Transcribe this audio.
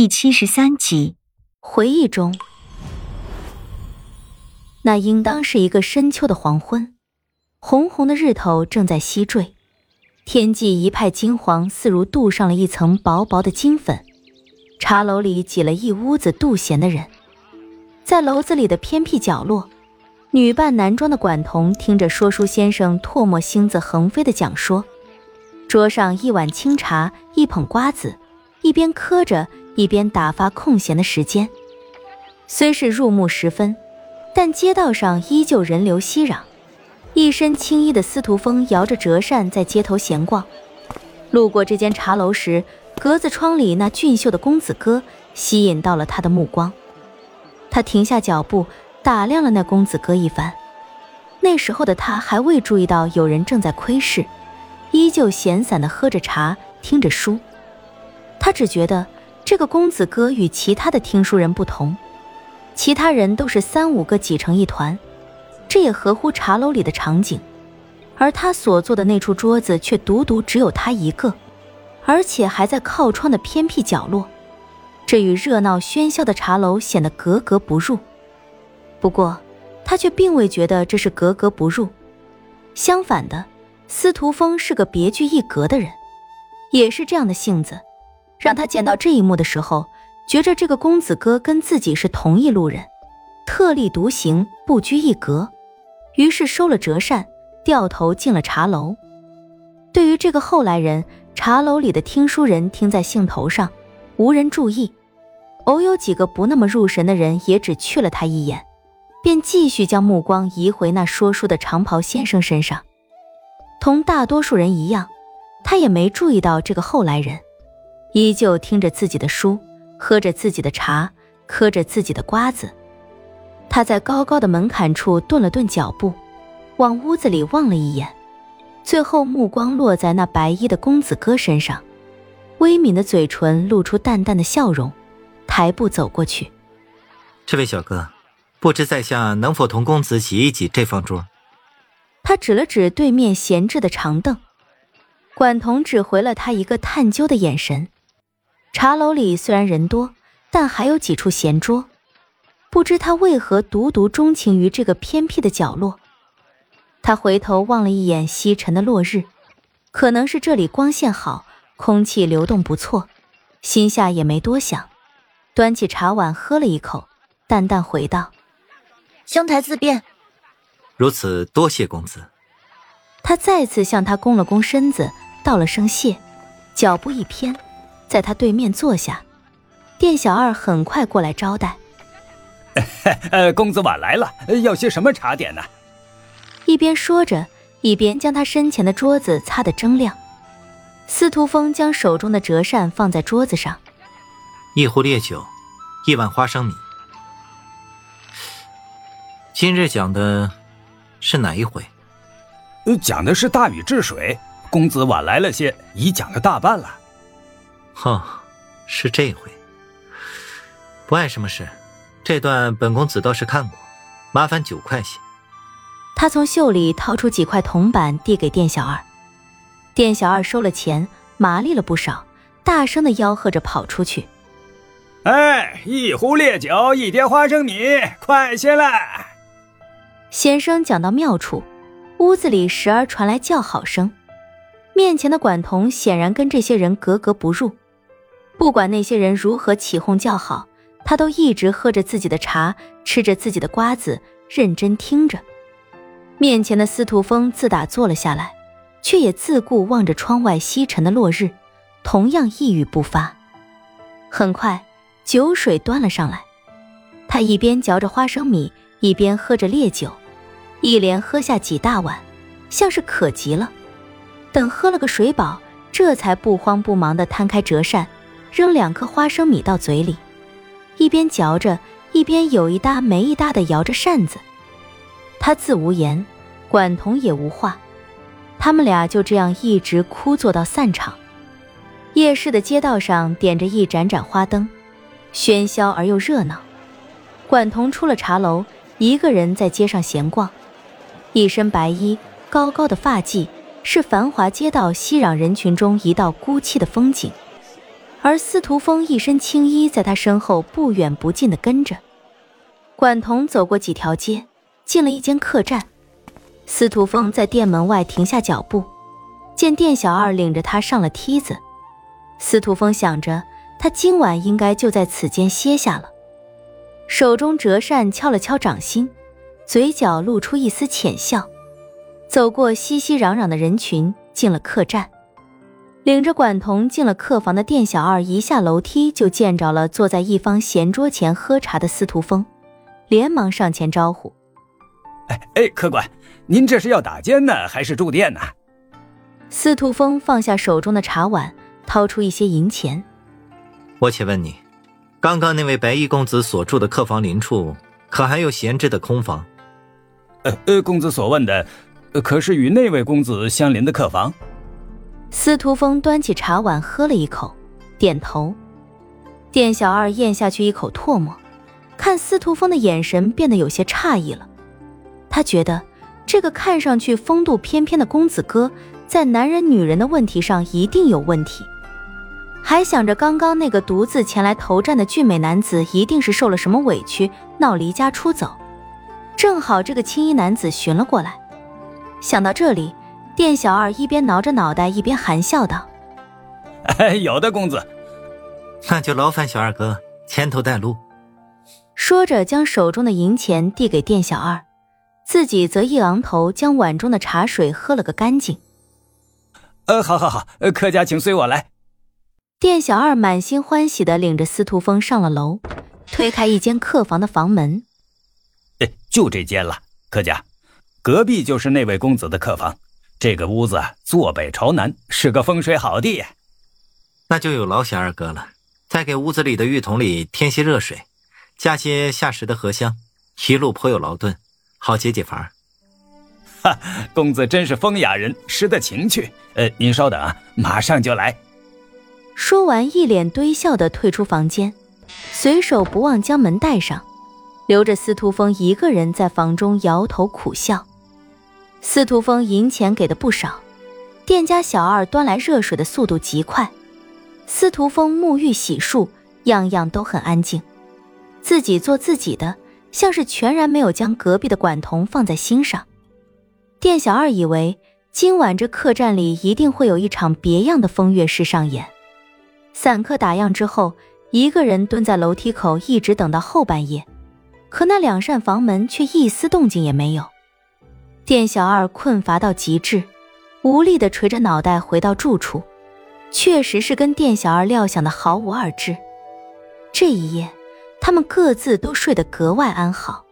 第七十三集，回忆中，那应当是一个深秋的黄昏，红红的日头正在西坠，天际一派金黄，似如镀上了一层薄薄的金粉。茶楼里挤了一屋子渡闲的人，在楼子里的偏僻角落，女扮男装的管童听着说书先生唾沫星子横飞的讲说，桌上一碗清茶，一捧瓜子，一边磕着。一边打发空闲的时间，虽是入暮时分，但街道上依旧人流熙攘。一身青衣的司徒风摇着折扇在街头闲逛，路过这间茶楼时，格子窗里那俊秀的公子哥吸引到了他的目光。他停下脚步，打量了那公子哥一番。那时候的他还未注意到有人正在窥视，依旧闲散地喝着茶，听着书。他只觉得。这个公子哥与其他的听书人不同，其他人都是三五个挤成一团，这也合乎茶楼里的场景，而他所坐的那处桌子却独独只有他一个，而且还在靠窗的偏僻角落，这与热闹喧嚣的茶楼显得格格不入。不过，他却并未觉得这是格格不入，相反的，司徒风是个别具一格的人，也是这样的性子。让他见到这一幕的时候，觉着这个公子哥跟自己是同一路人，特立独行，不拘一格，于是收了折扇，掉头进了茶楼。对于这个后来人，茶楼里的听书人听在兴头上，无人注意，偶有几个不那么入神的人也只去了他一眼，便继续将目光移回那说书的长袍先生身上。同大多数人一样，他也没注意到这个后来人。依旧听着自己的书，喝着自己的茶，嗑着自己的瓜子。他在高高的门槛处顿了顿脚步，往屋子里望了一眼，最后目光落在那白衣的公子哥身上，微抿的嘴唇露出淡淡的笑容，抬步走过去。这位小哥，不知在下能否同公子挤一挤这方桌？他指了指对面闲置的长凳，管彤只回了他一个探究的眼神。茶楼里虽然人多，但还有几处闲桌。不知他为何独独钟情于这个偏僻的角落。他回头望了一眼西沉的落日，可能是这里光线好，空气流动不错，心下也没多想，端起茶碗喝了一口，淡淡回道：“兄台自便。”如此多谢公子。他再次向他躬了躬身子，道了声谢，脚步一偏。在他对面坐下，店小二很快过来招待。呃，公子晚来了，要些什么茶点呢？一边说着，一边将他身前的桌子擦得铮亮。司徒风将手中的折扇放在桌子上，一壶烈酒，一碗花生米。今日讲的是哪一回？呃，讲的是大禹治水。公子晚来了些，已讲了大半了。哦，是这回。不碍什么事，这段本公子倒是看过，麻烦九块些。他从袖里掏出几块铜板，递给店小二。店小二收了钱，麻利了不少，大声的吆喝着跑出去。哎，一壶烈酒，一碟花生米，快些来！先生讲到妙处，屋子里时而传来叫好声。面前的管童显然跟这些人格格不入。不管那些人如何起哄叫好，他都一直喝着自己的茶，吃着自己的瓜子，认真听着。面前的司徒风自打坐了下来，却也自顾望着窗外西沉的落日，同样一语不发。很快，酒水端了上来，他一边嚼着花生米，一边喝着烈酒，一连喝下几大碗，像是渴极了。等喝了个水饱，这才不慌不忙地摊开折扇。扔两颗花生米到嘴里，一边嚼着，一边有一搭没一搭地摇着扇子。他自无言，管彤也无话，他们俩就这样一直枯坐到散场。夜市的街道上点着一盏盏花灯，喧嚣而又热闹。管彤出了茶楼，一个人在街上闲逛，一身白衣，高高的发髻，是繁华街道熙攘人群中一道孤寂的风景。而司徒风一身青衣，在他身后不远不近的跟着。管彤走过几条街，进了一间客栈。司徒风在店门外停下脚步，见店小二领着他上了梯子。司徒风想着，他今晚应该就在此间歇下了。手中折扇敲了敲掌心，嘴角露出一丝浅笑，走过熙熙攘攘的人群，进了客栈。领着管彤进了客房的店小二一下楼梯就见着了坐在一方闲桌前喝茶的司徒风，连忙上前招呼：“哎哎，客官，您这是要打尖呢，还是住店呢？”司徒风放下手中的茶碗，掏出一些银钱：“我且问你，刚刚那位白衣公子所住的客房邻处，可还有闲置的空房？”“呃呃，公子所问的，可是与那位公子相邻的客房？”司徒风端起茶碗喝了一口，点头。店小二咽下去一口唾沫，看司徒风的眼神变得有些诧异了。他觉得这个看上去风度翩翩的公子哥，在男人女人的问题上一定有问题。还想着刚刚那个独自前来投战的俊美男子，一定是受了什么委屈，闹离家出走。正好这个青衣男子寻了过来。想到这里。店小二一边挠着脑袋，一边含笑道：“有的，公子，那就劳烦小二哥牵头带路。”说着，将手中的银钱递给店小二，自己则一昂头，将碗中的茶水喝了个干净。呃，好好好，客家请随我来。店小二满心欢喜的领着司徒风上了楼，推开一间客房的房门，哎，就这间了，客家，隔壁就是那位公子的客房。这个屋子坐北朝南，是个风水好地。那就有劳小二哥了，再给屋子里的浴桶里添些热水，加些下时的荷香，一路颇有劳顿，好解解乏。哈，公子真是风雅人，识得情趣。呃，您稍等啊，马上就来。说完，一脸堆笑的退出房间，随手不忘将门带上，留着司徒风一个人在房中摇头苦笑。司徒风银钱给的不少，店家小二端来热水的速度极快，司徒风沐浴洗漱样样都很安静，自己做自己的，像是全然没有将隔壁的管彤放在心上。店小二以为今晚这客栈里一定会有一场别样的风月事上演，散客打烊之后，一个人蹲在楼梯口一直等到后半夜，可那两扇房门却一丝动静也没有。店小二困乏到极致，无力的垂着脑袋回到住处，确实是跟店小二料想的毫无二致。这一夜，他们各自都睡得格外安好。